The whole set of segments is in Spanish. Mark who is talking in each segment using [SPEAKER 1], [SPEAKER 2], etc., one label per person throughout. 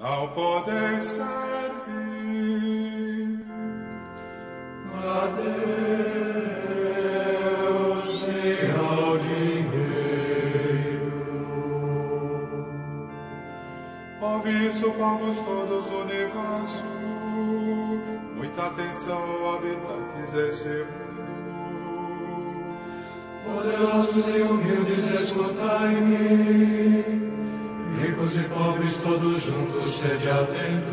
[SPEAKER 1] não podeis servir a Deus e ao dinheiro. Ouvi isso, povos todos do universo, muita atenção, habitantes desse mundo.
[SPEAKER 2] Poderosos e humildes, escutai-me. Ricos e pobres, todos juntos, sede atento.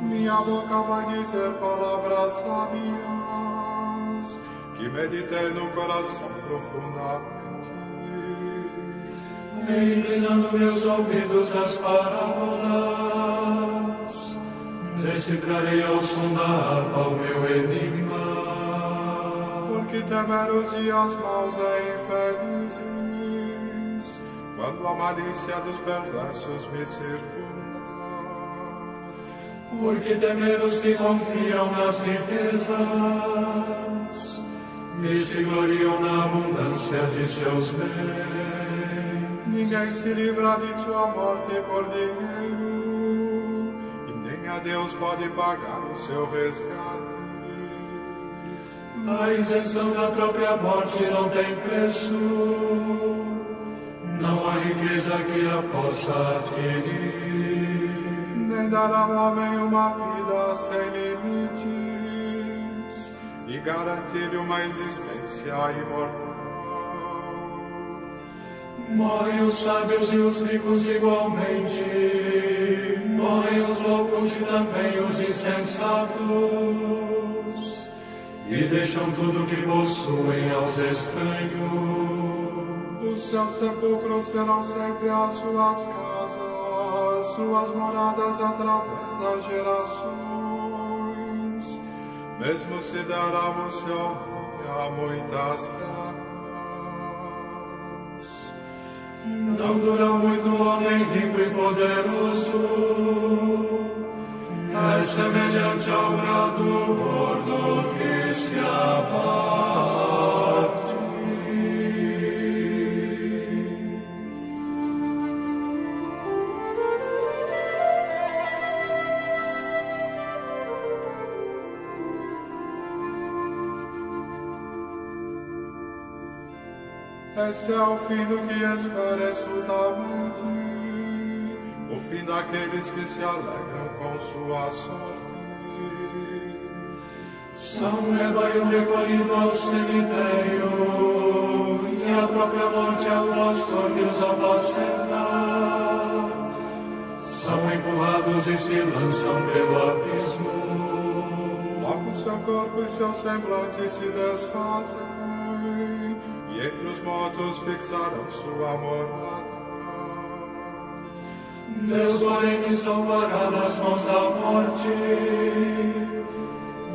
[SPEAKER 1] Minha boca vai dizer palavras sábias, que meditei no coração profundamente.
[SPEAKER 2] Inclinando meus ouvidos às parábolas, decifrarei ao som da harpa o meu enigma.
[SPEAKER 1] Porque temer os dias maus é infelizes, quando a malícia dos perversos me circunda.
[SPEAKER 2] Porque temer os que confiam nas riquezas e se gloriam na abundância de seus bens.
[SPEAKER 1] Ninguém se livra de sua morte por dinheiro, e nem a Deus pode pagar o seu resgate.
[SPEAKER 2] A isenção da própria morte não tem preço. Não há riqueza que a possa adquirir.
[SPEAKER 1] nem dar ao homem uma vida sem limites e garantir-lhe uma existência imortal.
[SPEAKER 2] Morrem os sábios e os ricos igualmente. Morrem os loucos e também os insensatos. E deixam tudo que possuem aos estranhos.
[SPEAKER 1] Os seus sepulcros serão sempre as suas casas, suas moradas através das gerações, mesmo se deramos seu nome a muitas terras.
[SPEAKER 2] Não dura muito o homem rico e poderoso. É semelhante ao grado gordo que se abate.
[SPEAKER 1] Esse é o fim do que esperas totalmente, o fim daqueles que se alegram com sua sorte.
[SPEAKER 2] São um rebanho recolhido ao cemitério, e a própria morte pastor que os apacenta. São empurrados e se lançam pelo abismo.
[SPEAKER 1] Logo seu corpo e seu semblante se desfazem, e entre os mortos fixarão sua morada.
[SPEAKER 2] Deus, porém, me salvará das mãos da morte,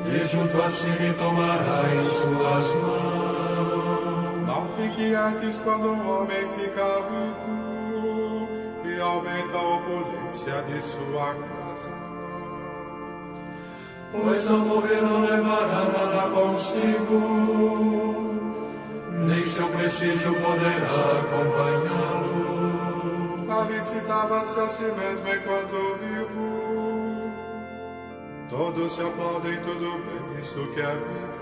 [SPEAKER 2] e junto a si me tomará em suas mãos.
[SPEAKER 1] Não fique antes quando um homem fica rico e aumenta a opulência de sua casa.
[SPEAKER 2] Pois ao morrer não levará nada consigo, seu prestígio poderá acompanhá-lo.
[SPEAKER 1] Felicitava-se a si mesmo enquanto vivo. Todos se aplaudem tudo bem, isto que é vida.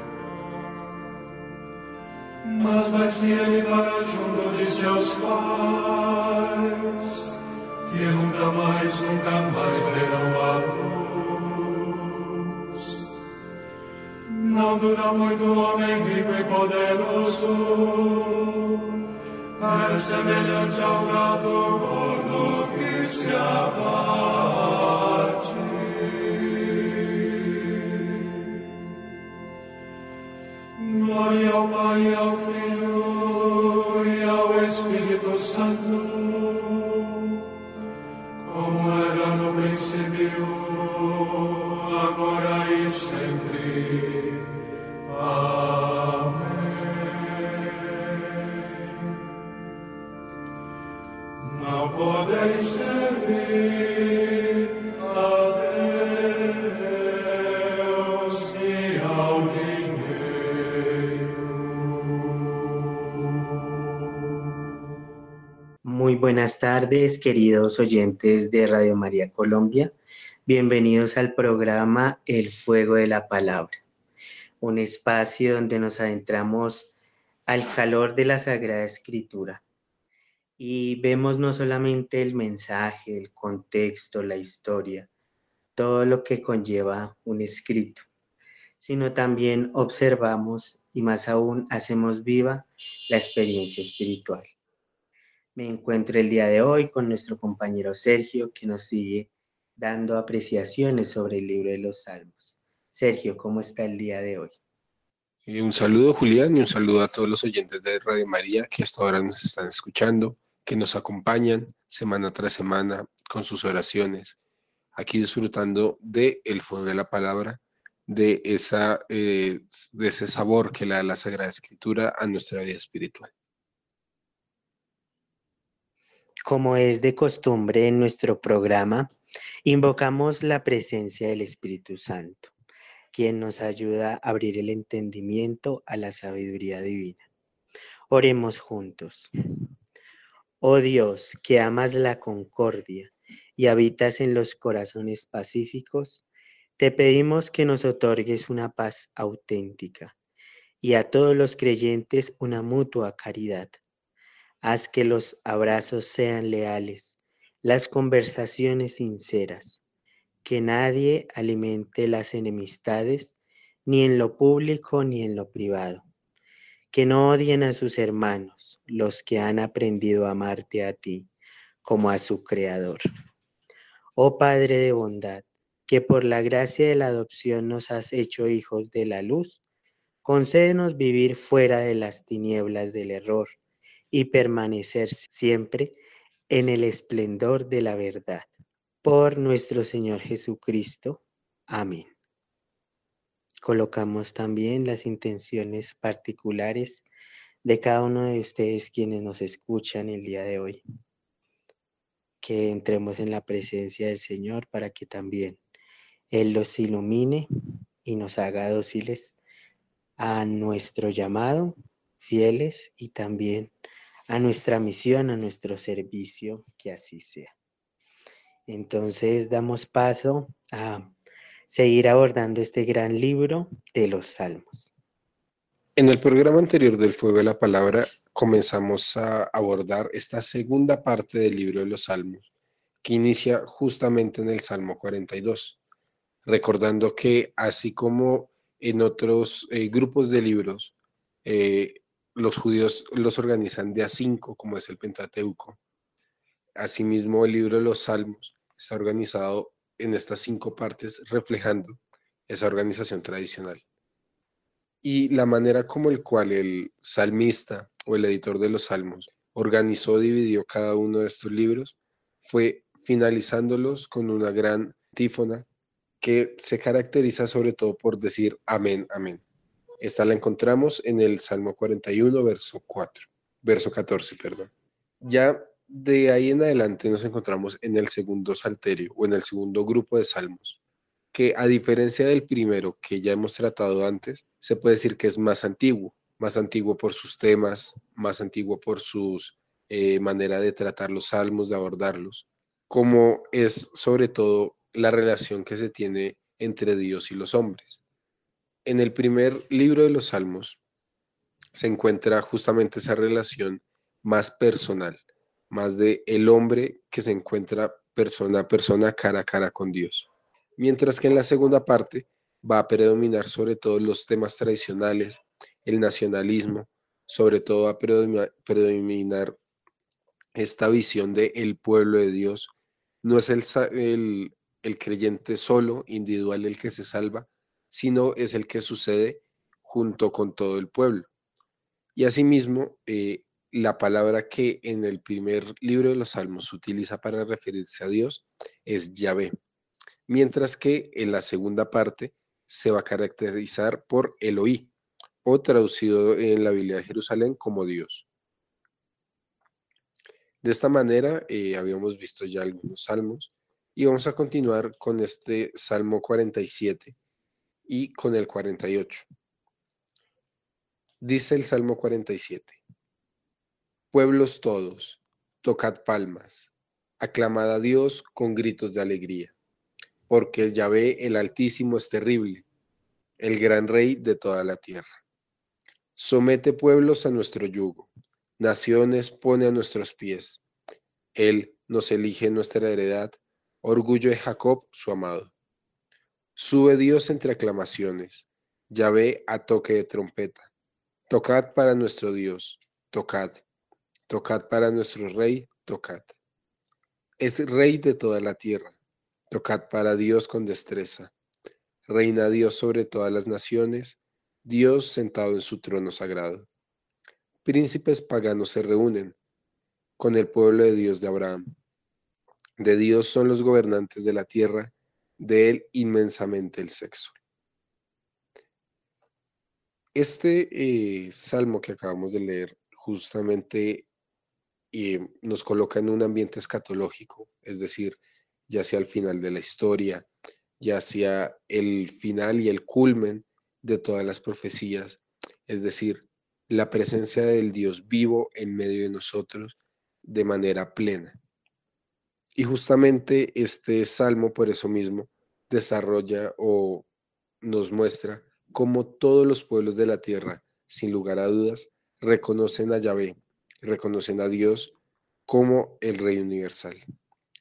[SPEAKER 2] Mas vai-se ele para junto de seus pais, que nunca mais, nunca mais verão a luz. Não dura muito o homem rico e poderoso, é semelhante ao gado gordo que se abate. Glória ao Pai, ao Filho e ao Espírito Santo,
[SPEAKER 3] buenas tardes, queridos oyentes de Radio María Colombia. Bienvenidos al programa El Fuego de la Palabra, un espacio donde nos adentramos al calor de la Sagrada Escritura y vemos no solamente el mensaje, el contexto, la historia, todo lo que conlleva un escrito, sino también observamos y más aún hacemos viva la experiencia espiritual. Me encuentro el día de hoy con nuestro compañero Sergio que nos sigue dando apreciaciones sobre el libro de los Salmos. Sergio, ¿cómo está el día de hoy?
[SPEAKER 4] Eh, un saludo Julián y un saludo a todos los oyentes de Radio María que hasta ahora nos están escuchando, que nos acompañan semana tras semana con sus oraciones, aquí disfrutando de el fuego de la palabra, de, esa, eh, de ese sabor que le da la Sagrada Escritura a nuestra vida espiritual.
[SPEAKER 3] Como es de costumbre en nuestro programa, invocamos la presencia del Espíritu Santo, quien nos ayuda a abrir el entendimiento a la sabiduría divina. Oremos juntos. Oh Dios, que amas la concordia y habitas en los corazones pacíficos, te pedimos que nos otorgues una paz auténtica y a todos los creyentes una mutua caridad Haz que los abrazos sean leales, las conversaciones sinceras, que nadie alimente las enemistades, ni en lo público ni en lo privado. Que no odien a sus hermanos, los que han aprendido a amarte a ti como a su Creador. Oh Padre de bondad, que por la gracia de la adopción nos has hecho hijos de la luz, concédenos vivir fuera de las tinieblas del error y permanecer siempre en el esplendor de la verdad. Por nuestro Señor Jesucristo. Amén. Colocamos también las intenciones particulares de cada uno de ustedes quienes nos escuchan el día de hoy. Que entremos en la presencia del Señor para que también Él los ilumine y nos haga dóciles a nuestro llamado, fieles y también a nuestra misión, a nuestro servicio, que así sea. Entonces damos paso a seguir abordando este gran libro de los Salmos.
[SPEAKER 4] En el programa anterior del Fuego de la Palabra comenzamos a abordar esta segunda parte del libro de los Salmos, que inicia justamente en el Salmo 42, recordando que así como en otros eh, grupos de libros, eh, los judíos los organizan de a cinco, como es el Pentateuco. Asimismo, el libro de los Salmos está organizado en estas cinco partes, reflejando esa organización tradicional. Y la manera como el cual el salmista o el editor de los Salmos organizó, dividió cada uno de estos libros, fue finalizándolos con una gran tífona que se caracteriza sobre todo por decir amén, amén. Esta la encontramos en el Salmo 41, verso 4, verso 14, perdón. Ya de ahí en adelante nos encontramos en el segundo salterio o en el segundo grupo de salmos, que a diferencia del primero que ya hemos tratado antes, se puede decir que es más antiguo, más antiguo por sus temas, más antiguo por su eh, manera de tratar los salmos, de abordarlos, como es sobre todo la relación que se tiene entre Dios y los hombres en el primer libro de los Salmos se encuentra justamente esa relación más personal, más de el hombre que se encuentra persona a persona, cara a cara con Dios. Mientras que en la segunda parte va a predominar sobre todo los temas tradicionales, el nacionalismo, sobre todo va a predominar esta visión de el pueblo de Dios. No es el, el, el creyente solo, individual, el que se salva, sino es el que sucede junto con todo el pueblo. Y asimismo, eh, la palabra que en el primer libro de los Salmos utiliza para referirse a Dios es Yahvé, mientras que en la segunda parte se va a caracterizar por Eloí, o traducido en la Biblia de Jerusalén como Dios. De esta manera, eh, habíamos visto ya algunos salmos y vamos a continuar con este Salmo 47, y con el 48. Dice el Salmo 47. Pueblos todos, tocad palmas, aclamad a Dios con gritos de alegría, porque Yahvé el Altísimo es terrible, el gran Rey de toda la tierra. Somete pueblos a nuestro yugo, naciones pone a nuestros pies. Él nos elige nuestra heredad, orgullo de Jacob, su amado. Sube Dios entre aclamaciones, Yahvé a toque de trompeta. Tocad para nuestro Dios, tocad. Tocad para nuestro Rey, tocad. Es Rey de toda la tierra. Tocad para Dios con destreza. Reina Dios sobre todas las naciones, Dios sentado en su trono sagrado. Príncipes paganos se reúnen con el pueblo de Dios de Abraham. De Dios son los gobernantes de la tierra, de él inmensamente el sexo. Este eh, salmo que acabamos de leer justamente eh, nos coloca en un ambiente escatológico, es decir, ya sea al final de la historia, ya sea el final y el culmen de todas las profecías, es decir, la presencia del Dios vivo en medio de nosotros de manera plena. Y justamente este salmo, por eso mismo, desarrolla o nos muestra cómo todos los pueblos de la tierra, sin lugar a dudas, reconocen a Yahvé, reconocen a Dios como el Rey universal,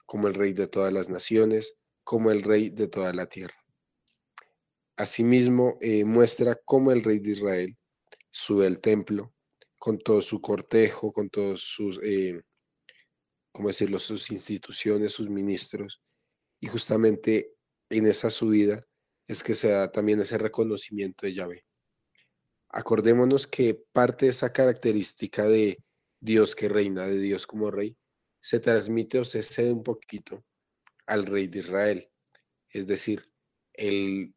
[SPEAKER 4] como el Rey de todas las naciones, como el Rey de toda la tierra. Asimismo, eh, muestra cómo el Rey de Israel sube al templo con todo su cortejo, con todos sus, eh, ¿cómo decirlo?, sus instituciones, sus ministros, y justamente en esa subida es que se da también ese reconocimiento de Yahvé. Acordémonos que parte de esa característica de Dios que reina, de Dios como rey, se transmite o se cede un poquito al rey de Israel. Es decir, el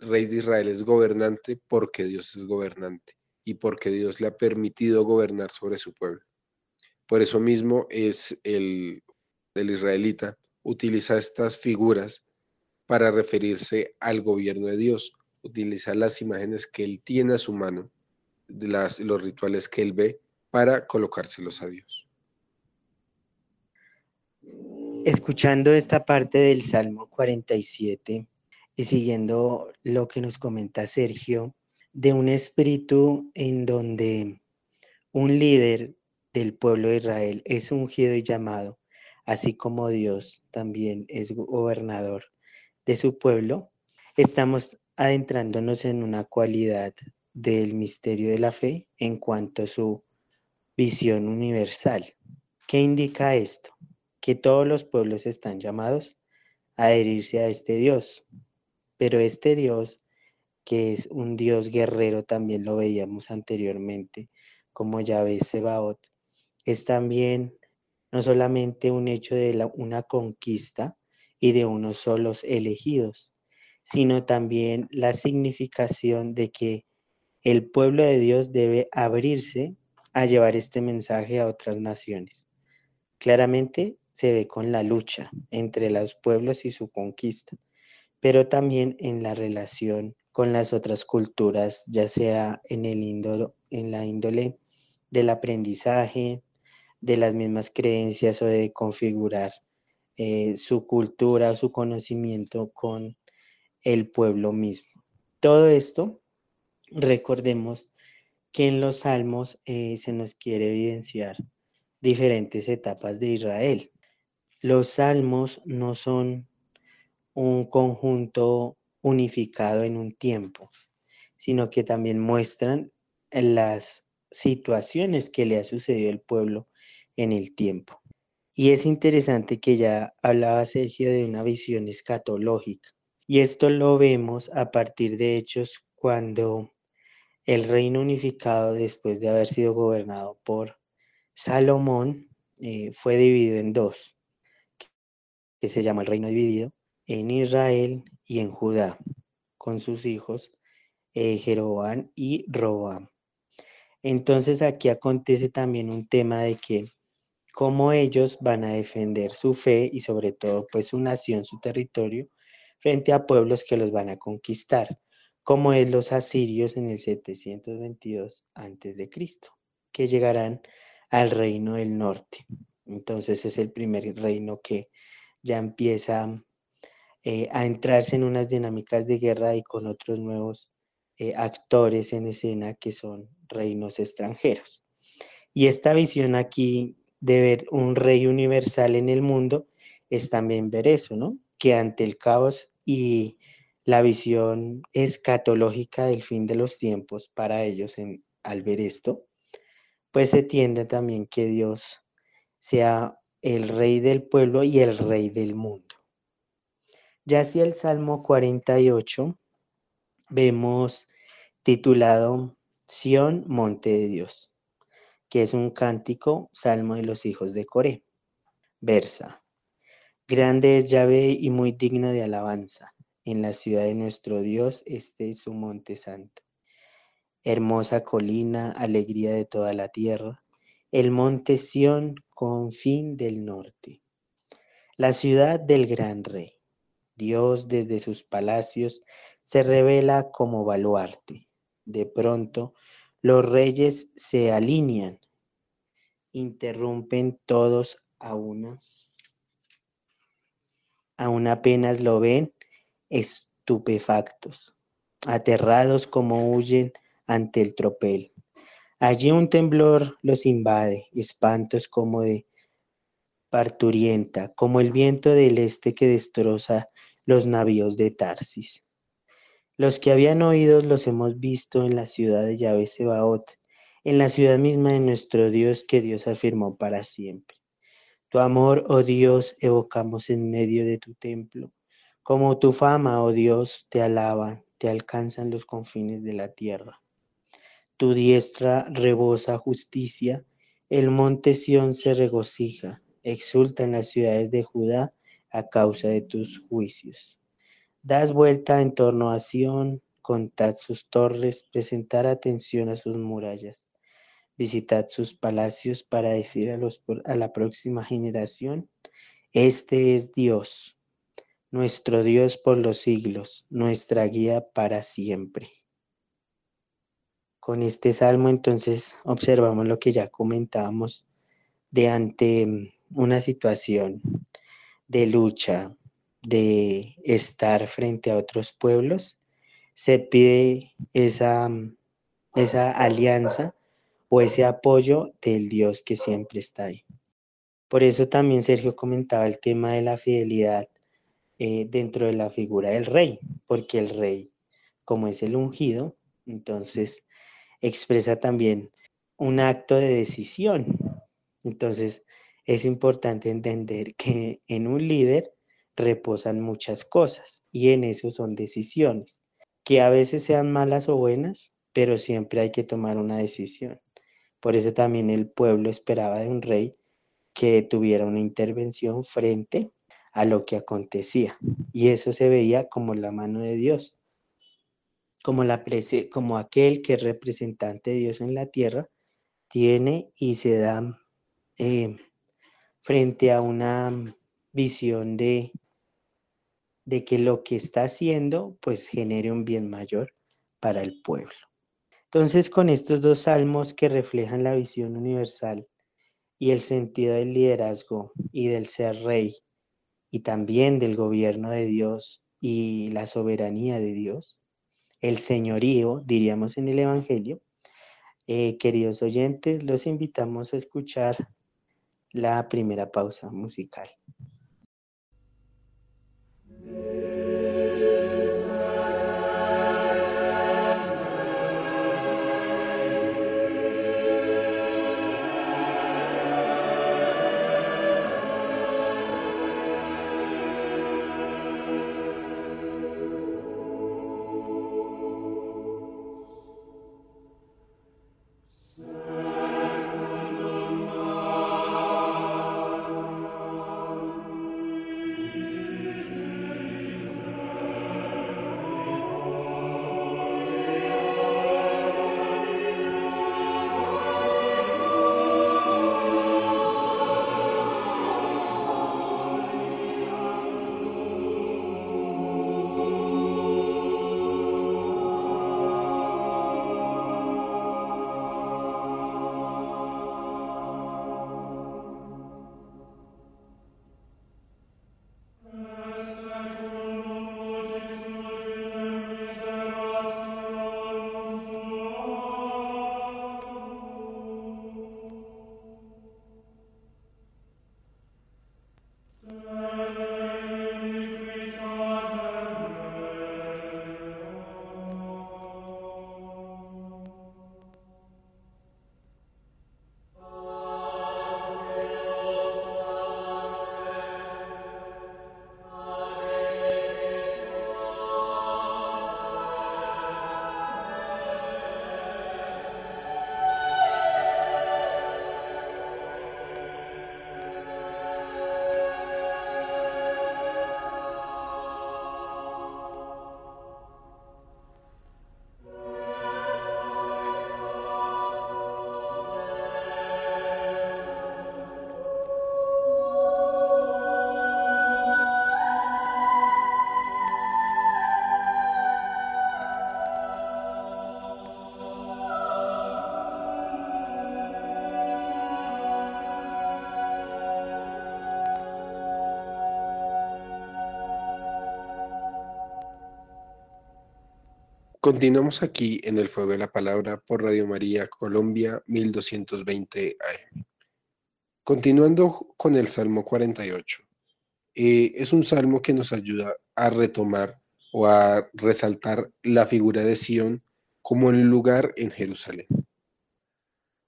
[SPEAKER 4] rey de Israel es gobernante porque Dios es gobernante y porque Dios le ha permitido gobernar sobre su pueblo. Por eso mismo es el, el israelita utiliza estas figuras para referirse al gobierno de Dios, utiliza las imágenes que él tiene a su mano, las, los rituales que él ve, para colocárselos a Dios.
[SPEAKER 3] Escuchando esta parte del Salmo 47 y siguiendo lo que nos comenta Sergio, de un espíritu en donde un líder del pueblo de Israel es ungido y llamado, así como Dios también es gobernador de su pueblo, estamos adentrándonos en una cualidad del misterio de la fe en cuanto a su visión universal. ¿Qué indica esto? que todos los pueblos están llamados a adherirse a este Dios. Pero este Dios, que es un Dios guerrero, también lo veíamos anteriormente, como Yahvé Sebaot, es también no solamente un hecho de una conquista y de unos solos elegidos, sino también la significación de que el pueblo de Dios debe abrirse a llevar este mensaje a otras naciones. Claramente se ve con la lucha entre los pueblos y su conquista, pero también en la relación con las otras culturas, ya sea en, el en la índole del aprendizaje, de las mismas creencias o de configurar eh, su cultura o su conocimiento con el pueblo mismo. Todo esto, recordemos que en los salmos eh, se nos quiere evidenciar diferentes etapas de Israel. Los salmos no son un conjunto unificado en un tiempo, sino que también muestran las situaciones que le ha sucedido al pueblo en el tiempo. Y es interesante que ya hablaba Sergio de una visión escatológica. Y esto lo vemos a partir de hechos cuando el reino unificado, después de haber sido gobernado por Salomón, eh, fue dividido en dos que se llama el reino dividido, en Israel y en Judá, con sus hijos eh, Jeroboam y Roboam. Entonces aquí acontece también un tema de que cómo ellos van a defender su fe y sobre todo pues su nación, su territorio, frente a pueblos que los van a conquistar, como es los asirios en el 722 a.C., que llegarán al reino del norte. Entonces es el primer reino que ya empieza eh, a entrarse en unas dinámicas de guerra y con otros nuevos eh, actores en escena que son reinos extranjeros. Y esta visión aquí de ver un rey universal en el mundo es también ver eso, ¿no? Que ante el caos y la visión escatológica del fin de los tiempos para ellos en, al ver esto, pues se tiende también que Dios sea el rey del pueblo y el rey del mundo. Ya hacia el Salmo 48 vemos titulado Sión, monte de Dios, es un cántico, salmo de los hijos de Coré. Versa. Grande es Yahvé y muy digno de alabanza. En la ciudad de nuestro Dios, este es su monte santo. Hermosa colina, alegría de toda la tierra, el monte Sión, fin del norte. La ciudad del gran rey. Dios desde sus palacios se revela como baluarte. De pronto, los reyes se alinean, interrumpen todos a una. Aún apenas lo ven, estupefactos, aterrados como huyen ante el tropel. Allí un temblor los invade, espantos como de parturienta, como el viento del este que destroza los navíos de Tarsis. Los que habían oído los hemos visto en la ciudad de Yahvé Sebaot, en la ciudad misma de nuestro Dios que Dios afirmó para siempre. Tu amor, oh Dios, evocamos en medio de tu templo. Como tu fama, oh Dios, te alaba, te alcanzan los confines de la tierra. Tu diestra rebosa justicia, el monte Sión se regocija, exulta en las ciudades de Judá a causa de tus juicios. Das vuelta en torno a Sión, contad sus torres, presentar atención a sus murallas. Visitad sus palacios para decir a, los, a la próxima generación, este es Dios, nuestro Dios por los siglos, nuestra guía para siempre. Con este salmo entonces observamos lo que ya comentábamos de ante una situación de lucha, de estar frente a otros pueblos, se pide esa, esa alianza o ese apoyo del Dios que siempre está ahí. Por eso también Sergio comentaba el tema de la fidelidad eh, dentro de la figura del rey, porque el rey, como es el ungido, entonces expresa también un acto de decisión. Entonces es importante entender que en un líder reposan muchas cosas y en eso son decisiones, que a veces sean malas o buenas, pero siempre hay que tomar una decisión. Por eso también el pueblo esperaba de un rey que tuviera una intervención frente a lo que acontecía. Y eso se veía como la mano de Dios, como, la como aquel que es representante de Dios en la tierra, tiene y se da eh, frente a una visión de de que lo que está haciendo pues genere un bien mayor para el pueblo. Entonces con estos dos salmos que reflejan la visión universal y el sentido del liderazgo y del ser rey y también del gobierno de Dios y la soberanía de Dios, el señorío, diríamos en el Evangelio, eh, queridos oyentes, los invitamos a escuchar la primera pausa musical.
[SPEAKER 4] Continuamos aquí en el Fuego de la Palabra por Radio María Colombia 1220 AM. Continuando con el Salmo 48. Eh, es un salmo que nos ayuda a retomar o a resaltar la figura de Sión como el lugar en Jerusalén.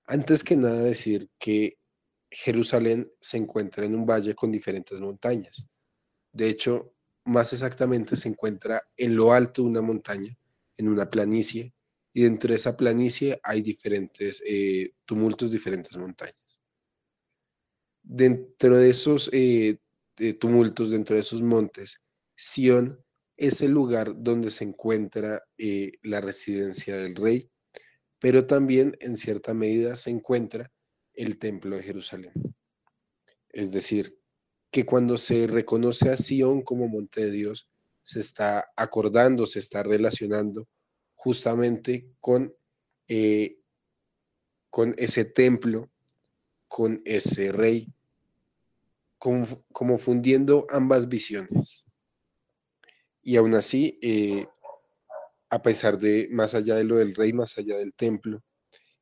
[SPEAKER 4] Antes que nada decir que Jerusalén se encuentra en un valle con diferentes montañas. De hecho, más exactamente se encuentra en lo alto de una montaña, en una planicie, y dentro de esa planicie hay diferentes eh, tumultos, diferentes montañas. Dentro de esos eh, tumultos, dentro de esos montes, Sión es el lugar donde se encuentra eh, la residencia del rey, pero también en cierta medida se encuentra el templo de Jerusalén. Es decir, que cuando se reconoce a Sión como monte de Dios, se está acordando, se está relacionando justamente con, eh, con ese templo, con ese rey, como, fundiendo ambas visiones. Y aún así, eh, a pesar de, más allá de lo del rey, más allá del templo,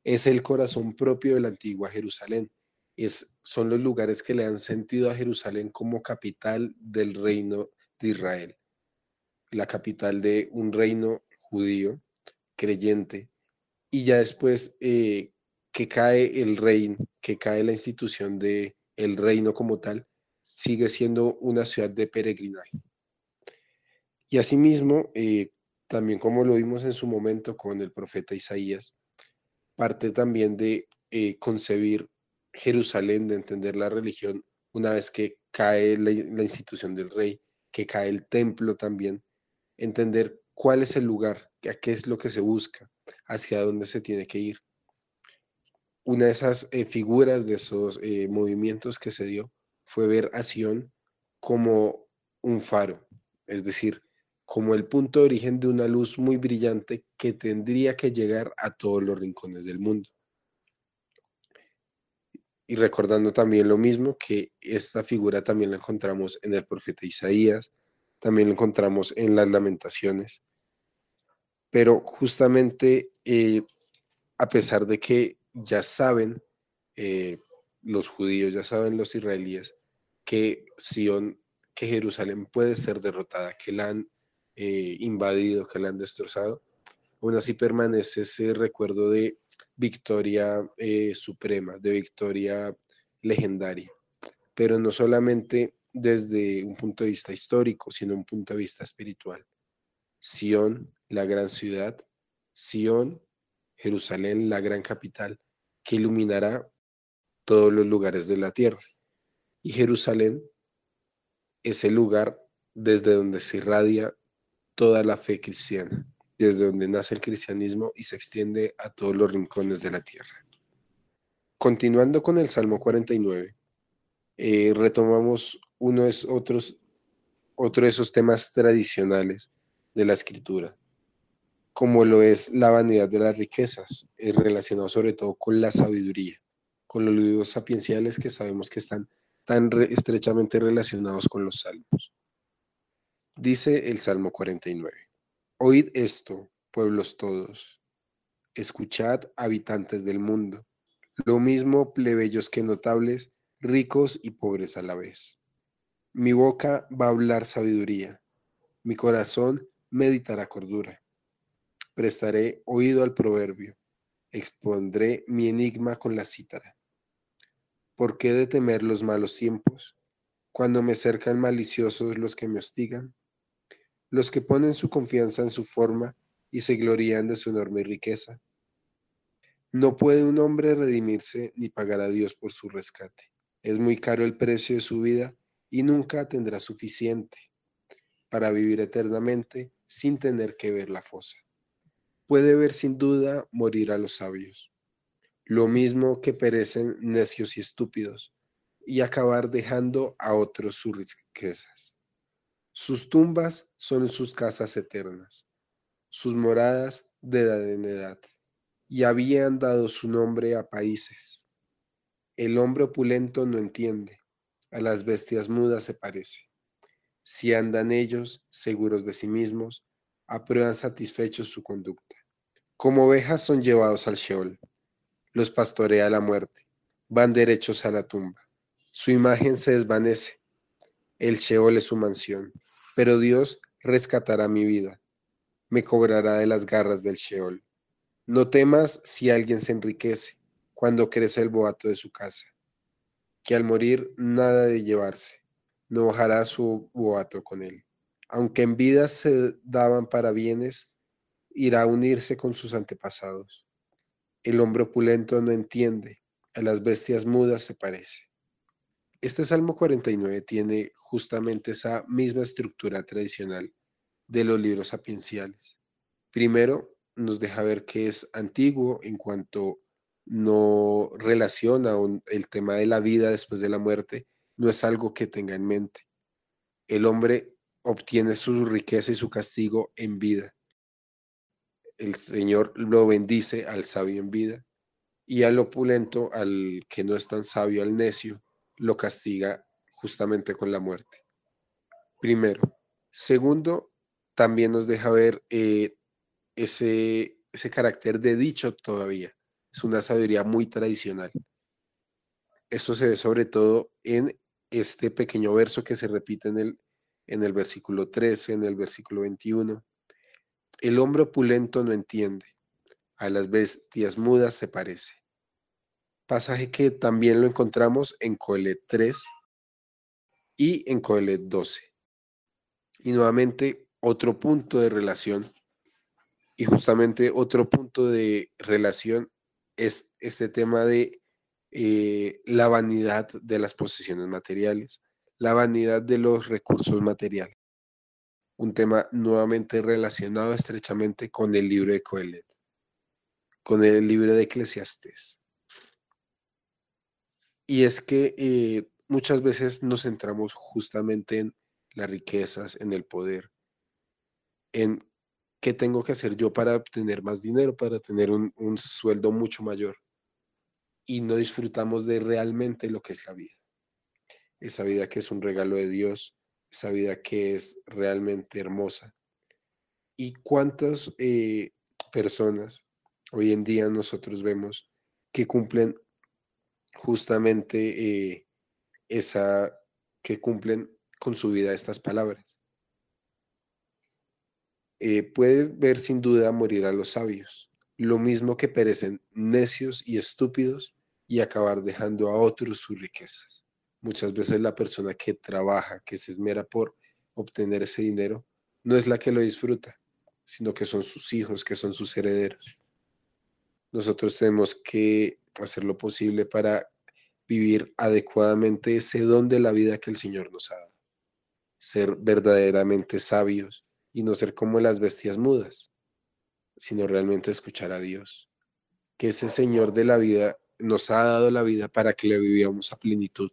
[SPEAKER 4] es el corazón propio de la antigua Jerusalén. Es, son los lugares que le han sentido a Jerusalén como capital del reino de Israel, la capital de un reino judío creyente. Y ya después eh, que cae el reino, que cae la institución de el reino como tal, sigue siendo una ciudad de peregrinaje. Y asimismo, eh, también como lo vimos en su momento con el profeta Isaías, parte también de eh, concebir Jerusalén, de entender la religión, una vez que cae la, la institución del rey, que cae el templo también, entender cuál es el lugar, qué es lo que se busca, hacia dónde se tiene que ir. Una de esas eh, figuras, de esos movimientos que se dio, fue ver a Sion como un faro, es decir, como el punto de origen de una luz muy brillante que tendría que llegar a todos los rincones del mundo. Y recordando también lo mismo, que esta figura también la encontramos en el profeta Isaías, también la encontramos en las lamentaciones. Pero justamente eh, a pesar de que ya saben eh, los judíos, ya saben los israelíes, que Sion, que Jerusalén puede ser derrotada, que la han eh, invadido, que la han destrozado, aún así permanece ese recuerdo de victoria suprema, de victoria legendaria, pero no solamente desde un punto de vista histórico, sino un punto de vista espiritual. Sion, la gran ciudad, Sion, Jerusalén, la gran capital, que iluminará todos los lugares de la tierra. Y Jerusalén es el lugar desde donde se irradia toda la fe cristiana, desde donde nace el cristianismo y se extiende a todos los rincones de la tierra. Continuando con el Salmo 49, eh, retomamos uno de otros, otro de esos temas tradicionales de la escritura, como lo es la vanidad de las riquezas, relacionado sobre todo con la sabiduría, con los libros sapienciales que sabemos que están tan estrechamente relacionados con los salmos. Dice el Salmo 49, Oíd esto, pueblos todos, escuchad, habitantes del mundo, lo mismo plebeyos que notables, ricos y pobres a la vez. Mi boca va a hablar sabiduría, mi corazón meditará cordura. Prestaré oído al proverbio, expondré mi enigma con la cítara. ¿Por qué de temer los malos tiempos? Cuando me cercan maliciosos los que me hostigan, los que ponen su confianza en su forma y se glorían de su enorme riqueza. No puede un hombre redimirse ni pagar a Dios por su rescate. Es muy caro el precio de su vida y nunca tendrá suficiente para vivir eternamente sin tener que ver la fosa. Puede ver sin duda morir a los sabios lo mismo que perecen necios y estúpidos, y acabar dejando a otros sus riquezas. Sus tumbas son sus casas eternas, sus moradas de edad en edad, y habían dado su nombre a países. El hombre opulento no entiende, a las bestias mudas se parece. Si andan ellos seguros de sí mismos, aprueban satisfechos su conducta. Como ovejas son llevados al Sheol, los pastorea la muerte, van derechos a la tumba. Su imagen se desvanece, el Sheol es su mansión, pero Dios rescatará mi vida, me cobrará de las garras del Sheol. No temas si alguien se enriquece cuando crece el boato de su casa, que al morir nada de llevarse, no bajará su boato con él. Aunque en vida se daban para bienes, irá a unirse con sus antepasados. El hombre opulento no entiende, a las bestias mudas se parece. Este Salmo 49 tiene justamente esa misma estructura tradicional de los libros sapienciales. Primero, nos deja ver que es antiguo en cuanto no relaciona el tema de la vida después de la muerte, no es algo que tenga en mente. El hombre obtiene su riqueza y su castigo en vida. El Señor lo bendice al sabio en vida y al opulento, al que no es tan sabio, al necio, lo castiga justamente con la muerte. Primero. Segundo, también nos deja ver eh, ese, ese carácter de dicho todavía. Es una sabiduría muy tradicional. Eso se ve sobre todo en este pequeño verso que se repite en el, en el versículo 13, en el versículo 21. El hombre opulento no entiende, a las bestias mudas se parece. Pasaje que también lo encontramos en Coelet 3 y en Coelet 12. Y nuevamente otro punto de relación y justamente otro punto de relación es este tema de eh, la vanidad de las posesiones materiales, la vanidad de los recursos materiales. Un tema nuevamente relacionado estrechamente con el libro de Coelet, con el libro de Eclesiastes. Y es que eh, muchas veces nos centramos justamente en las riquezas, en el poder, en ¿qué tengo que hacer yo para obtener más dinero, para tener un, sueldo mucho mayor? Y no disfrutamos de realmente lo que es la vida. Esa vida que es un regalo de Dios, esa vida que es realmente hermosa. ¿Y cuántas eh, personas hoy en día nosotros vemos que cumplen justamente eh, esa, que cumplen con su vida estas palabras? Eh, puedes ver sin duda morir a los sabios, lo mismo que perecen necios y estúpidos y acabar dejando a otros sus riquezas. Muchas veces la persona que trabaja, que se esmera por obtener ese dinero, no es la que lo disfruta, sino que son sus hijos, que son sus herederos. Nosotros tenemos que hacer lo posible para vivir adecuadamente ese don de la vida que el Señor nos ha dado. Ser verdaderamente sabios, y no ser como las bestias mudas, sino realmente escuchar a Dios. Que ese Señor de la vida nos ha dado la vida para que le vivamos a plenitud.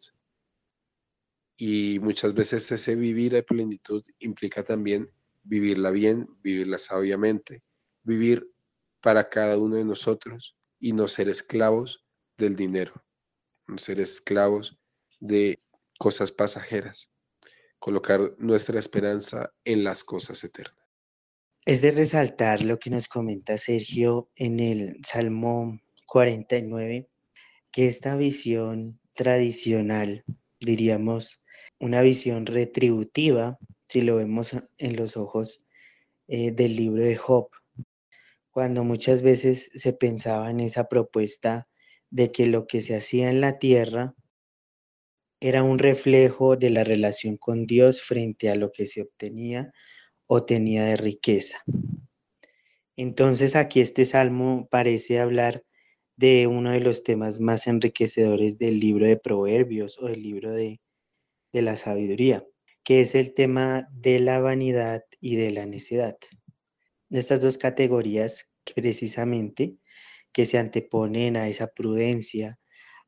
[SPEAKER 4] Y muchas veces ese vivir a plenitud implica también vivirla bien, vivirla sabiamente, vivir para cada uno de nosotros y no ser esclavos del dinero, no ser esclavos de cosas pasajeras colocar nuestra esperanza en las cosas eternas.
[SPEAKER 3] Es de resaltar lo que nos comenta Sergio en el Salmo 49, que esta visión tradicional, diríamos, una visión retributiva, si lo vemos en los ojos eh, del libro de Job, cuando muchas veces se pensaba en esa propuesta de que lo que se hacía en la tierra era un reflejo de la relación con Dios frente a lo que se obtenía o tenía de riqueza. Entonces aquí este salmo parece hablar de uno de los temas más enriquecedores del libro de Proverbios o del libro de, de la sabiduría, que es el tema de la vanidad y de la necedad. Estas dos categorías precisamente que se anteponen a esa prudencia,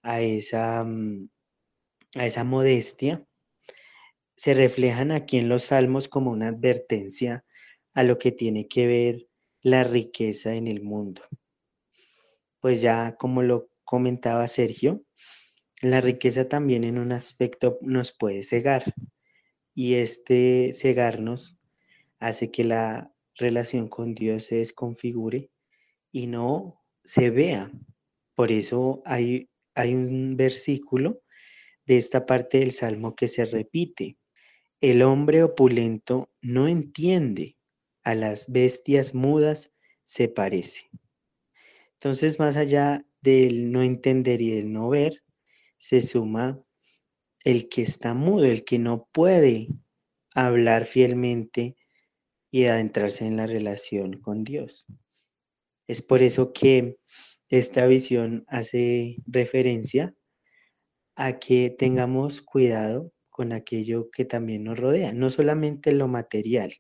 [SPEAKER 3] a esa mm, a esa modestia, se reflejan aquí en los salmos como una advertencia a lo que tiene que ver la riqueza en el mundo. Pues ya como lo comentaba Sergio, la riqueza también en un aspecto nos puede cegar y este cegarnos hace que la relación con Dios se desconfigure y no se vea. Por eso hay, hay un versículo de esta parte del Salmo que se repite. El hombre opulento no entiende, a las bestias mudas se parece. Entonces, más allá del no entender y del no ver, se suma el que está mudo, el que no puede hablar fielmente y adentrarse en la relación con Dios. Es por eso que esta visión hace referencia a que tengamos cuidado con aquello que también nos rodea, no solamente lo material,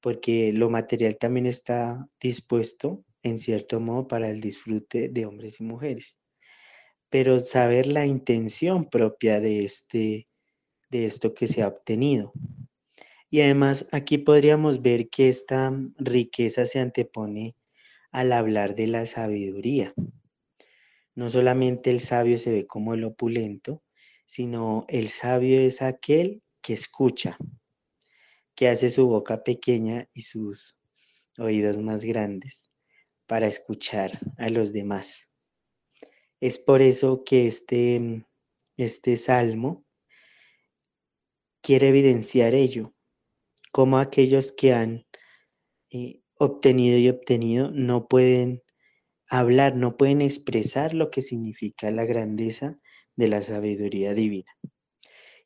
[SPEAKER 3] porque lo material también está dispuesto en cierto modo para el disfrute de hombres y mujeres, pero saber la intención propia de este de esto que se ha obtenido. Y además aquí podríamos ver que esta riqueza se antepone al hablar de la sabiduría. No solamente el sabio se ve como el opulento, sino el sabio es aquel que escucha, que hace su boca pequeña y sus oídos más grandes para escuchar a los demás. Es por eso que este, este salmo quiere evidenciar ello, como aquellos que han eh, obtenido y obtenido no pueden hablar, no pueden expresar lo que significa la grandeza de la sabiduría divina.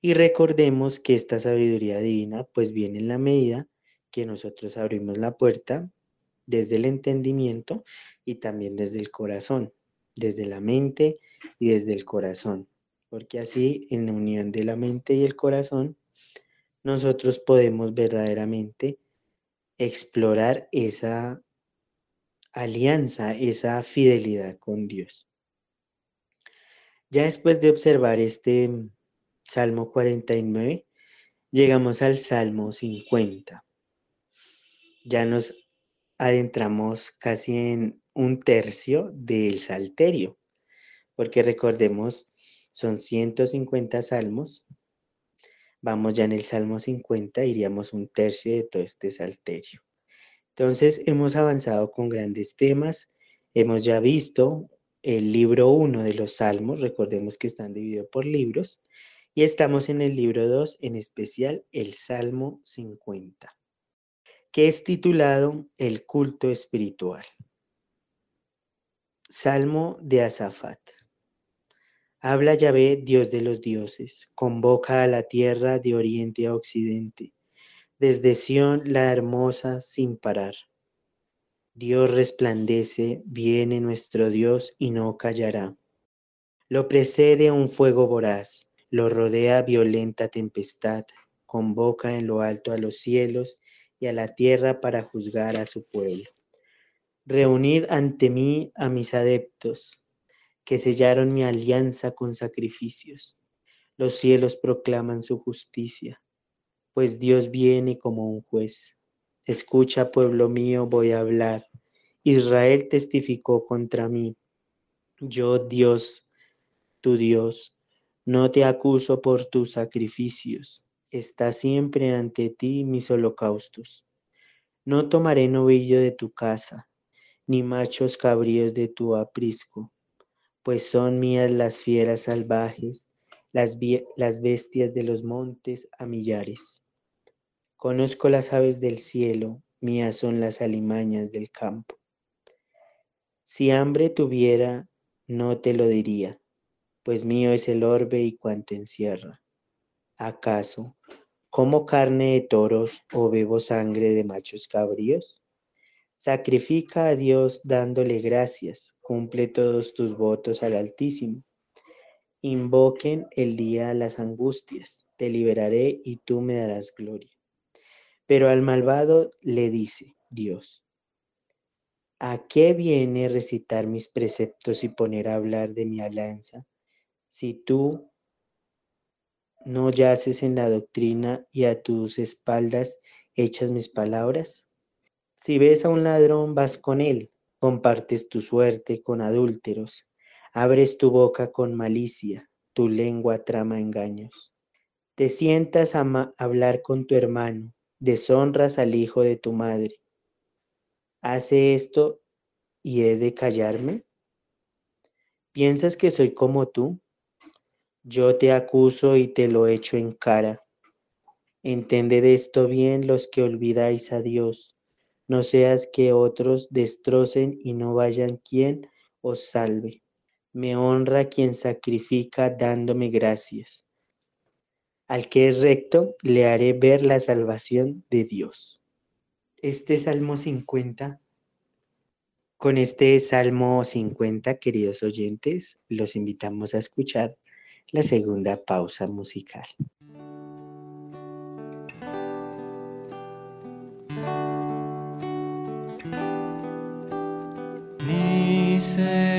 [SPEAKER 3] Y recordemos que esta sabiduría divina pues viene en la medida que nosotros abrimos la puerta desde el entendimiento y también desde el corazón, desde la mente y desde el corazón, porque así en la unión de la mente y el corazón nosotros podemos verdaderamente explorar esa alianza, esa fidelidad con Dios. Ya después de observar este Salmo 49, llegamos al Salmo 50. Ya nos adentramos casi en un tercio del Salterio, porque recordemos, son 150 salmos. Vamos ya en el Salmo 50, iríamos un tercio de todo este Salterio. Entonces, hemos avanzado con grandes temas. Hemos ya visto el libro 1 de los Salmos, recordemos que están divididos por libros, y estamos en el libro 2, en especial el Salmo 50, que es titulado El culto espiritual. Salmo de Azafat. Habla Yahvé, Dios de los dioses, convoca a la tierra de oriente a occidente, desde Sión la hermosa sin parar. Dios resplandece, viene nuestro Dios y no callará. Lo precede un fuego voraz, lo rodea violenta tempestad, convoca en lo alto a los cielos y a la tierra para juzgar a su pueblo. Reunid ante mí a mis adeptos, que sellaron mi alianza con sacrificios. Los cielos proclaman su justicia, pues Dios viene como un juez. Escucha, pueblo mío, voy a hablar. Israel testificó contra mí. Yo, Dios, tu Dios, no te acuso por tus sacrificios. Está siempre ante ti mis holocaustos. No tomaré novillo de tu casa, ni machos cabríos de tu aprisco, pues son mías las fieras salvajes, las, las bestias de los montes a millares. Conozco las aves del cielo, mías son las alimañas del campo. Si hambre tuviera, no te lo diría, pues mío es el orbe y cuanto encierra. ¿Acaso como carne de toros o bebo sangre de machos cabríos? Sacrifica a Dios dándole gracias, cumple todos tus votos al Altísimo. Invoquen el día las angustias, te liberaré y tú me darás gloria. Pero al malvado le dice Dios, ¿a qué viene recitar mis preceptos y poner a hablar de mi alianza si tú no yaces en la doctrina y a tus espaldas echas mis palabras? Si ves a un ladrón, vas con él, compartes tu suerte con adúlteros, abres tu boca con malicia, tu lengua trama engaños. Te sientas a hablar con tu hermano, deshonras al hijo de tu madre, ¿Hace esto y he de callarme? ¿Piensas que soy como tú? Yo te acuso y te lo echo en cara. Entended esto bien los que olvidáis a Dios. No seas que otros destrocen y no vayan quien os salve. Me honra quien sacrifica dándome gracias. Al que es recto, le haré ver la salvación de Dios. Este Salmo 50 con este Salmo 50, queridos oyentes, los invitamos a escuchar la segunda pausa musical.
[SPEAKER 2] Misericordia,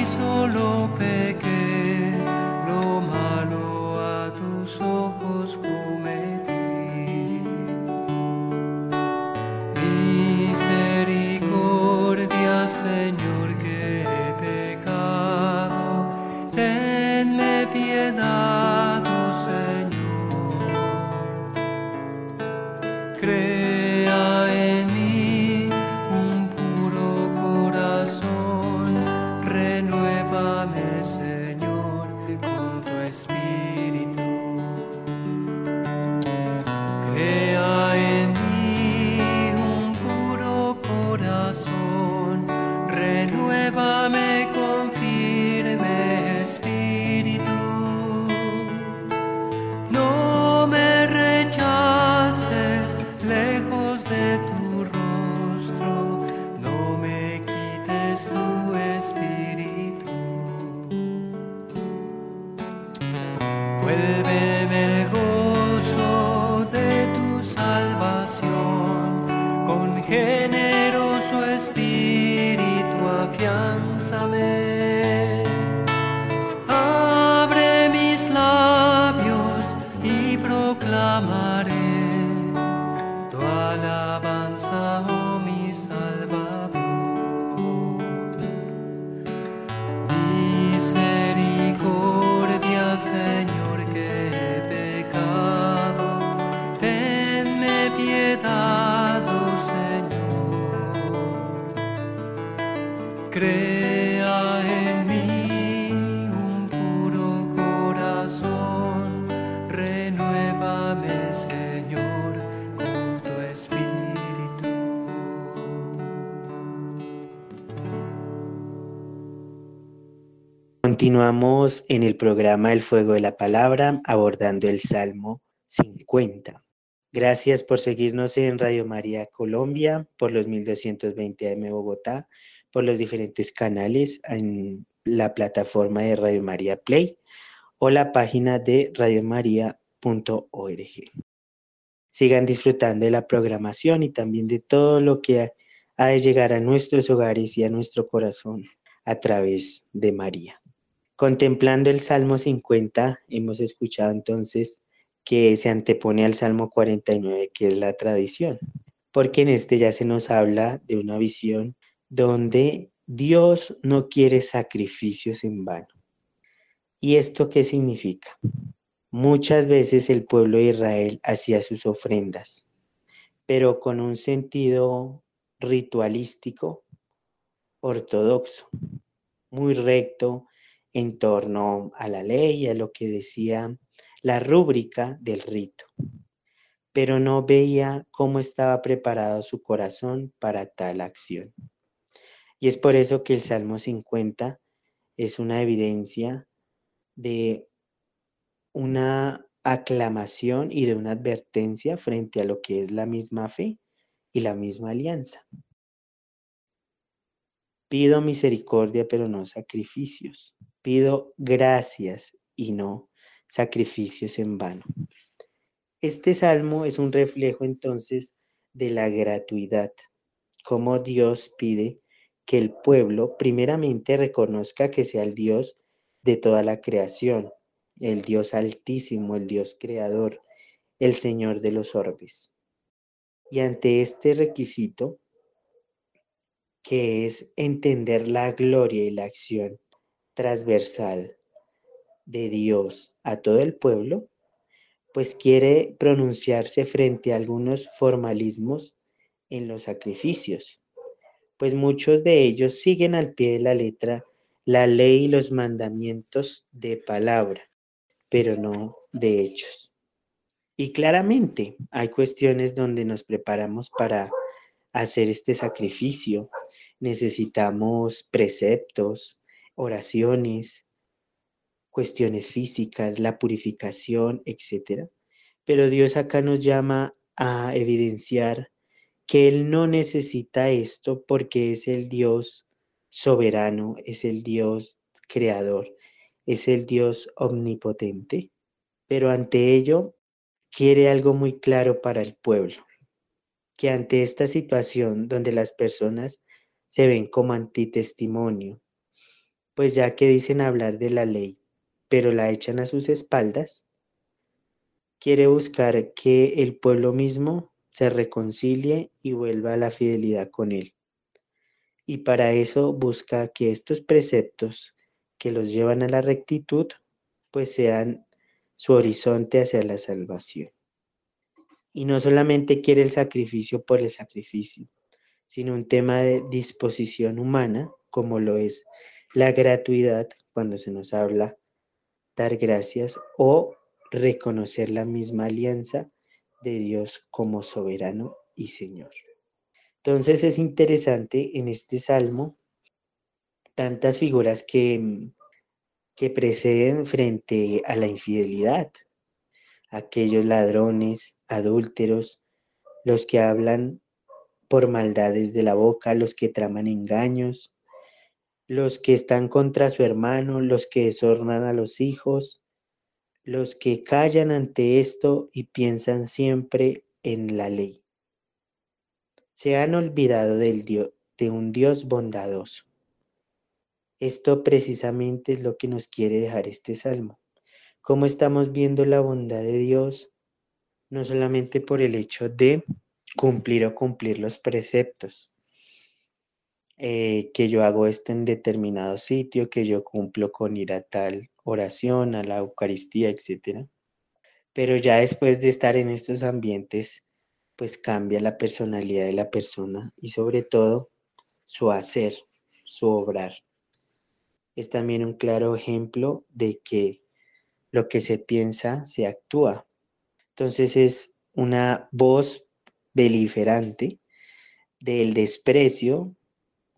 [SPEAKER 2] ti solo pequé,
[SPEAKER 3] Continuamos en el programa El Fuego de la Palabra abordando el Salmo 50. Gracias por seguirnos en Radio María Colombia, por los 1220 AM Bogotá, por los diferentes canales en la plataforma de Radio María Play o la página de radiomaria.org. Sigan disfrutando de la programación y también de todo lo que ha de llegar a nuestros hogares y a nuestro corazón a través de María. Contemplando el Salmo 50, hemos escuchado entonces que se antepone al Salmo 49, que es la tradición, porque en este ya se nos habla de una visión donde Dios no quiere sacrificios en vano. ¿Y esto qué significa? Muchas veces el pueblo de Israel hacía sus ofrendas, pero con un sentido ritualístico ortodoxo, muy recto en torno a la ley, a lo que decía la rúbrica del rito, pero no veía cómo estaba preparado su corazón para tal acción. Y es por eso que el Salmo 50 es una evidencia de una aclamación y de una advertencia frente a lo que es la misma fe y la misma alianza. Pido misericordia, pero no sacrificios. Pido gracias y no sacrificios en vano. Este salmo es un reflejo entonces de la gratuidad, como Dios pide que el pueblo primeramente reconozca que sea el Dios de toda la creación, el Dios altísimo, el Dios creador, el Señor de los orbes. Y ante este requisito, que es entender la gloria y la acción transversal de Dios a todo el pueblo, pues quiere pronunciarse frente a algunos formalismos en los sacrificios, pues muchos de ellos siguen al pie de la letra la ley y los mandamientos de palabra, pero no de hechos. Y claramente hay cuestiones donde nos preparamos para hacer este sacrificio. Necesitamos preceptos, oraciones, cuestiones físicas, la purificación, etc. Pero Dios acá nos llama a evidenciar que Él no necesita esto porque es el Dios soberano, es el Dios creador, es el Dios omnipotente, pero ante ello quiere algo muy claro para el pueblo, que ante esta situación donde las personas se ven como antitestimonio, pues ya que dicen hablar de la ley, pero la echan a sus espaldas, quiere buscar que el pueblo mismo se reconcilie y vuelva a la fidelidad con él. Y para eso busca que estos preceptos que los llevan a la rectitud, pues sean su horizonte hacia la salvación. Y no solamente quiere el sacrificio por el sacrificio, sino un tema de disposición humana, como lo es la gratuidad cuando se nos habla dar gracias o reconocer la misma alianza de Dios como soberano y Señor. Entonces es interesante en este salmo tantas figuras que, que preceden frente a la infidelidad, aquellos ladrones, adúlteros, los que hablan por maldades de la boca, los que traman engaños, los que están contra su hermano, los que desornan a los hijos, los que callan ante esto y piensan siempre en la ley. Se han olvidado del de un Dios bondadoso. Esto precisamente es lo que nos quiere dejar este salmo. Cómo estamos viendo la bondad de Dios, no solamente por el hecho de cumplir o cumplir los preceptos, eh, que yo hago esto en determinado sitio, que yo cumplo con ir a tal oración, a la Eucaristía, etc. Pero ya después de estar en estos ambientes, pues cambia la personalidad de la persona y sobre todo su hacer, su obrar es también un claro ejemplo de que lo que se piensa se actúa. Entonces es una voz beligerante del desprecio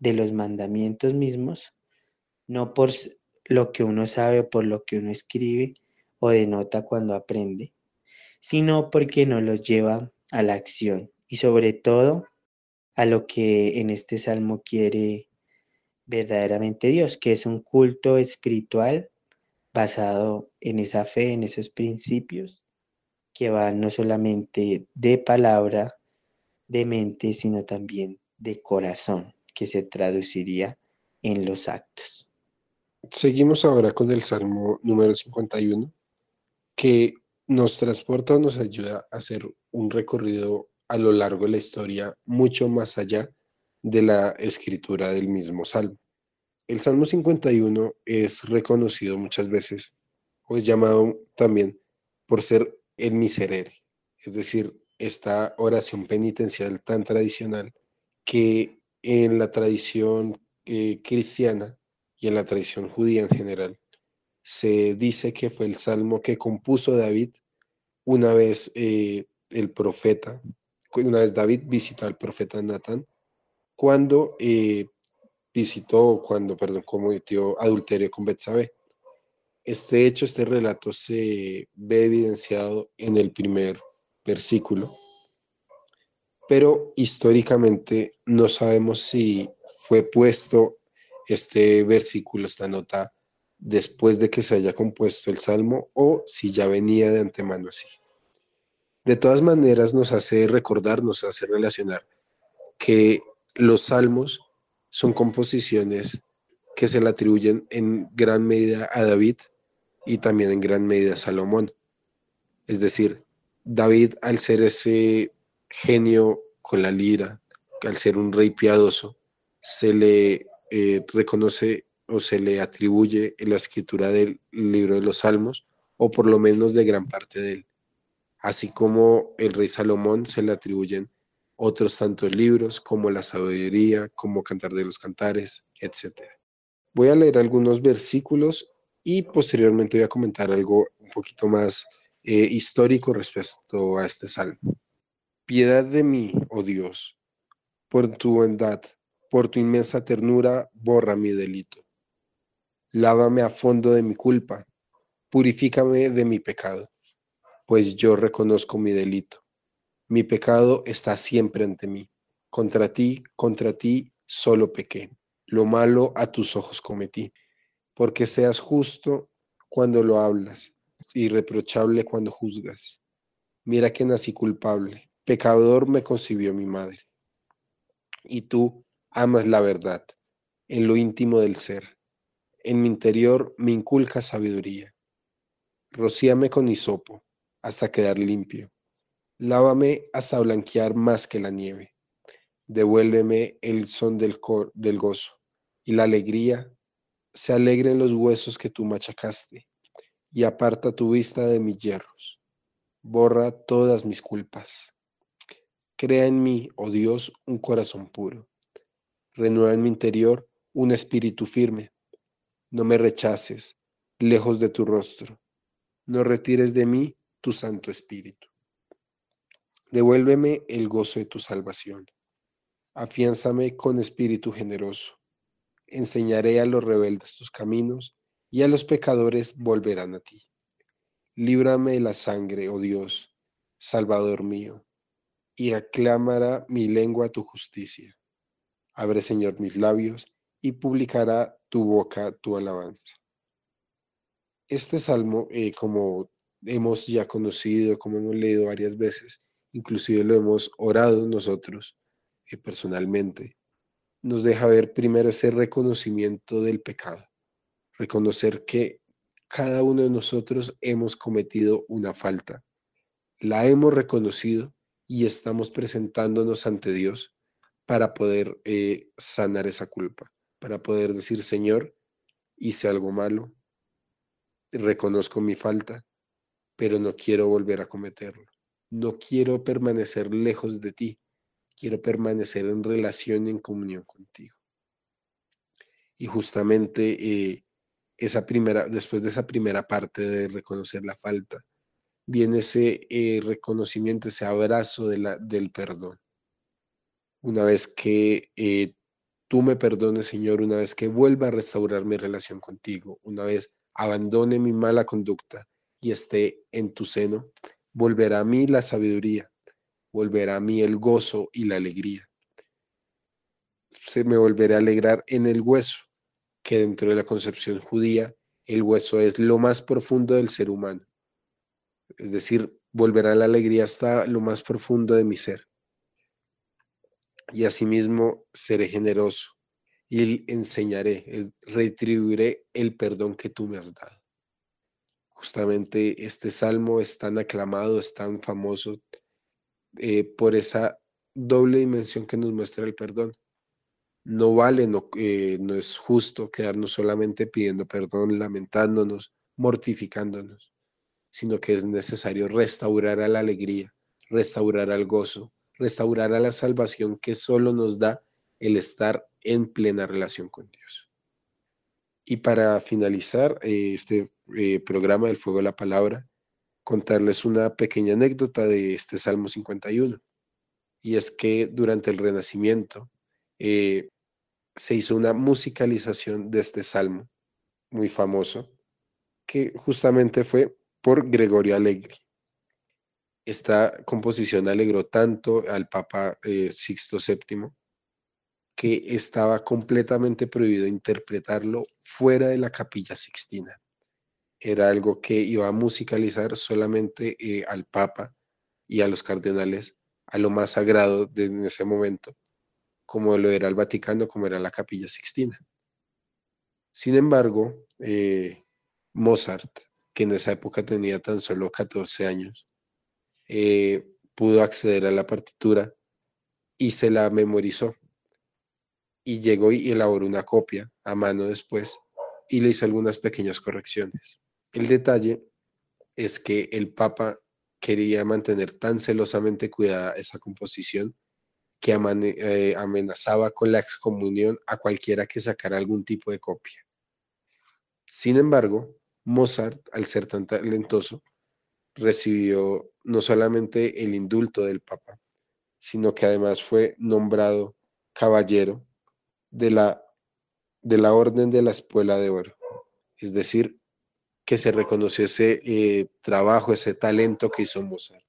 [SPEAKER 3] de los mandamientos mismos, no por lo que uno sabe o por lo que uno escribe o denota cuando aprende, sino porque no los lleva a la acción y sobre todo a lo que en este salmo quiere verdaderamente Dios, que es un culto espiritual basado en esa fe, en esos principios que van no solamente de palabra, de mente, sino también de corazón, que se traduciría en los actos.
[SPEAKER 4] Seguimos ahora con el Salmo número 51, que nos transporta o nos ayuda a hacer un recorrido a lo largo de la historia mucho más allá de la escritura del mismo salmo. El Salmo 51 es reconocido muchas veces o es llamado también por ser el miserere, es decir, esta oración penitencial tan tradicional que en la tradición eh, cristiana y en la tradición judía en general Se dice que fue el salmo que compuso David una vez eh, el profeta, una vez David visitó al profeta Natán, cuando eh, visitó, cuando, perdón, cometió adulterio con Betsabé. Este hecho, este relato se ve evidenciado en el primer versículo, pero históricamente no sabemos si fue puesto este versículo, esta nota, después de que se haya compuesto el salmo o si ya venía de antemano así. De todas maneras nos hace recordar, nos hace relacionar que los salmos son composiciones que se le atribuyen en gran medida a David y también en gran medida a Salomón. Es decir, David al ser ese genio con la lira, al ser un rey piadoso, se le eh, reconoce o se le atribuye la escritura del libro de los Salmos, o por lo menos de gran parte de él. Así como el rey Salomón se le atribuyen otros tantos libros como la sabiduría, como Cantar de los Cantares, etc. Voy a leer algunos versículos y posteriormente voy a comentar algo un poquito más eh, histórico respecto a este salmo. Piedad de mí, oh Dios, por tu bondad, por tu inmensa ternura, borra mi delito. Lávame a fondo de mi culpa, purifícame de mi pecado, pues yo reconozco mi delito mi pecado está siempre ante mí. Contra ti, contra ti solo pequé. Lo malo a tus ojos cometí. Porque seas justo cuando lo hablas, irreprochable cuando juzgas. Mira que nací culpable. Pecador me concibió mi madre. Y tú amas la verdad en lo íntimo del ser. En mi interior me inculca sabiduría. Rocíame con hisopo hasta quedar limpio Lávame hasta blanquear más que la nieve. Devuélveme el son del, del gozo y la alegría. Se alegren los huesos que tú machacaste y aparta tu vista de mis hierros. Borra todas mis culpas. Crea en mí, oh Dios, un corazón puro. Renueva en mi interior un espíritu firme. No me rechaces, lejos de tu rostro. No retires de mí tu Santo Espíritu. Devuélveme el gozo de tu salvación. Afiánzame con espíritu generoso. Enseñaré a los rebeldes tus caminos, y a los pecadores volverán a ti. Líbrame de la sangre, oh Dios, Salvador mío, y aclamará mi lengua tu justicia. Abre, Señor, mis labios, y publicará tu boca tu alabanza. Este salmo, eh, como hemos ya conocido, como hemos leído varias veces, inclusive lo hemos orado nosotros eh, personalmente, nos deja ver primero ese reconocimiento del pecado, reconocer que cada uno de nosotros hemos cometido una falta, la hemos reconocido y estamos presentándonos ante Dios para poder eh, sanar esa culpa, para poder decir, Señor, hice algo malo, reconozco mi falta, pero no quiero volver a cometerlo no quiero permanecer lejos de ti, quiero permanecer en relación en comunión contigo. Y justamente eh, esa primera, después de esa primera parte de reconocer la falta, viene ese eh, reconocimiento, ese abrazo de la, del perdón. Una vez que eh, tú me perdones, Señor, una vez que vuelva a restaurar mi relación contigo, una vez abandone mi mala conducta y esté en tu seno, volverá a mí la sabiduría, volverá a mí el gozo y la alegría. Se me volverá a alegrar en el hueso, que dentro de la concepción judía, el hueso es lo más profundo del ser humano. Es decir, volverá la alegría hasta lo más profundo de mi ser. Y asimismo seré generoso y enseñaré, retribuiré el perdón que tú me has dado. Justamente este salmo es tan aclamado, es tan famoso eh, por esa doble dimensión que nos muestra el perdón. No vale, no, eh, no es justo quedarnos solamente pidiendo perdón, lamentándonos, mortificándonos, sino que es necesario restaurar a la alegría, restaurar al gozo, restaurar a la salvación que solo nos da el estar en plena relación con Dios. Y para finalizar, eh, este eh, programa del Fuego de la Palabra, contarles una pequeña anécdota de este Salmo 51. Y es que durante el Renacimiento eh, se hizo una musicalización de este Salmo muy famoso, que justamente fue por Gregorio Allegri. Esta composición alegró tanto al Papa eh, Sixto VII que estaba completamente prohibido interpretarlo fuera de la capilla sixtina. Era algo que iba a musicalizar solamente eh, al Papa y a los cardenales, a lo más sagrado de, en ese momento, como lo era el Vaticano, como era la capilla sixtina. Sin embargo, eh, Mozart, que en esa época tenía tan solo 14 años, eh, pudo acceder a la partitura y se la memorizó. Y llegó y elaboró una copia a mano después y le hizo algunas pequeñas correcciones. El detalle es que el Papa quería mantener tan celosamente cuidada esa composición que eh, amenazaba con la excomunión a cualquiera que sacara algún tipo de copia. Sin embargo, Mozart, al ser tan talentoso, recibió no solamente el indulto del Papa, sino que además fue nombrado caballero de la, de la Orden de la Espuela de Oro. Es decir, que se reconoció ese eh, trabajo, ese talento que hizo Mozart,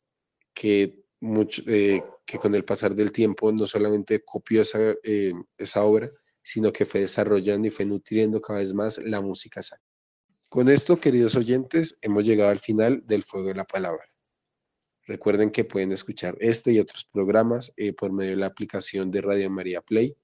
[SPEAKER 4] que, mucho, eh, que con el pasar del tiempo no solamente copió esa, eh, esa obra, sino que fue desarrollando y fue nutriendo cada vez más la música sacra. Con esto, queridos oyentes, hemos llegado al final del Fuego de la Palabra. Recuerden que pueden escuchar este y otros programas eh, por medio de la aplicación de Radio María Play.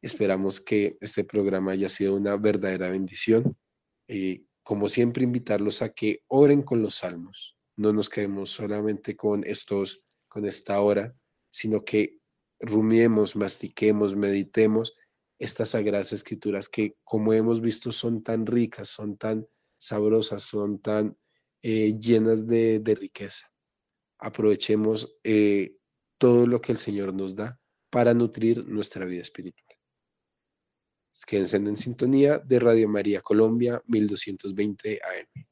[SPEAKER 4] Esperamos que este programa haya sido una verdadera bendición. Eh, como siempre, invitarlos a que oren con los salmos. No nos quedemos solamente con estos, con esta hora, sino que rumiemos, mastiquemos, meditemos estas sagradas escrituras que, como hemos visto, son tan ricas, son tan sabrosas, son tan eh, llenas de, riqueza. Aprovechemos eh, todo lo que el Señor nos da para nutrir nuestra vida espiritual. Quédense en sintonía de Radio María Colombia 1220 AM.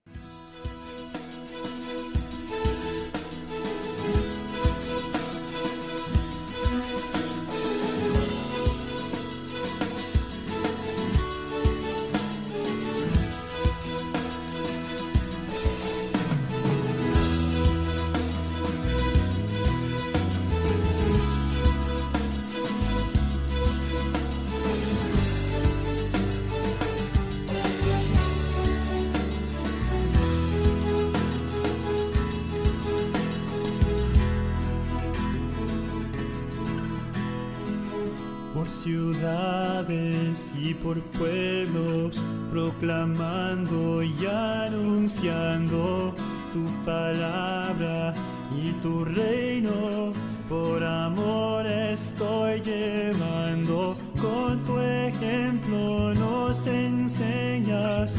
[SPEAKER 2] Y por pueblos, proclamando y anunciando tu palabra y tu reino. Por amor estoy llevando, con tu ejemplo nos enseñas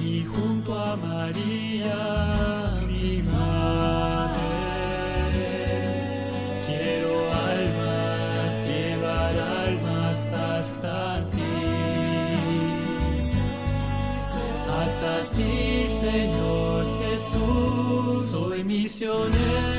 [SPEAKER 2] y junto a María, Señor Jesús. Soy misionero